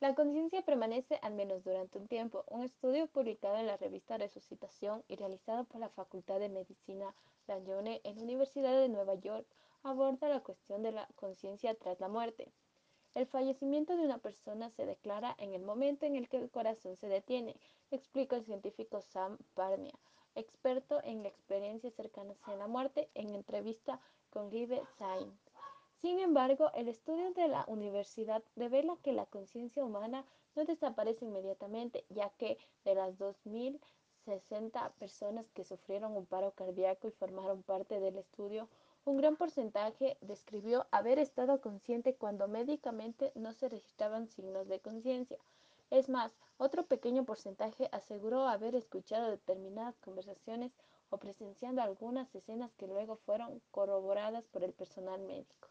La conciencia permanece al menos durante un tiempo. Un estudio publicado en la revista Resucitación y realizado por la Facultad de Medicina Lanzone en la Universidad de Nueva York aborda la cuestión de la conciencia tras la muerte. El fallecimiento de una persona se declara en el momento en el que el corazón se detiene, explica el científico Sam Parnia, experto en experiencias cercanas a la muerte, en entrevista con Live Science. Sin embargo, el estudio de la universidad revela que la conciencia humana no desaparece inmediatamente, ya que de las 2.060 personas que sufrieron un paro cardíaco y formaron parte del estudio, un gran porcentaje describió haber estado consciente cuando médicamente no se registraban signos de conciencia. Es más, otro pequeño porcentaje aseguró haber escuchado determinadas conversaciones o presenciando algunas escenas que luego fueron corroboradas por el personal médico.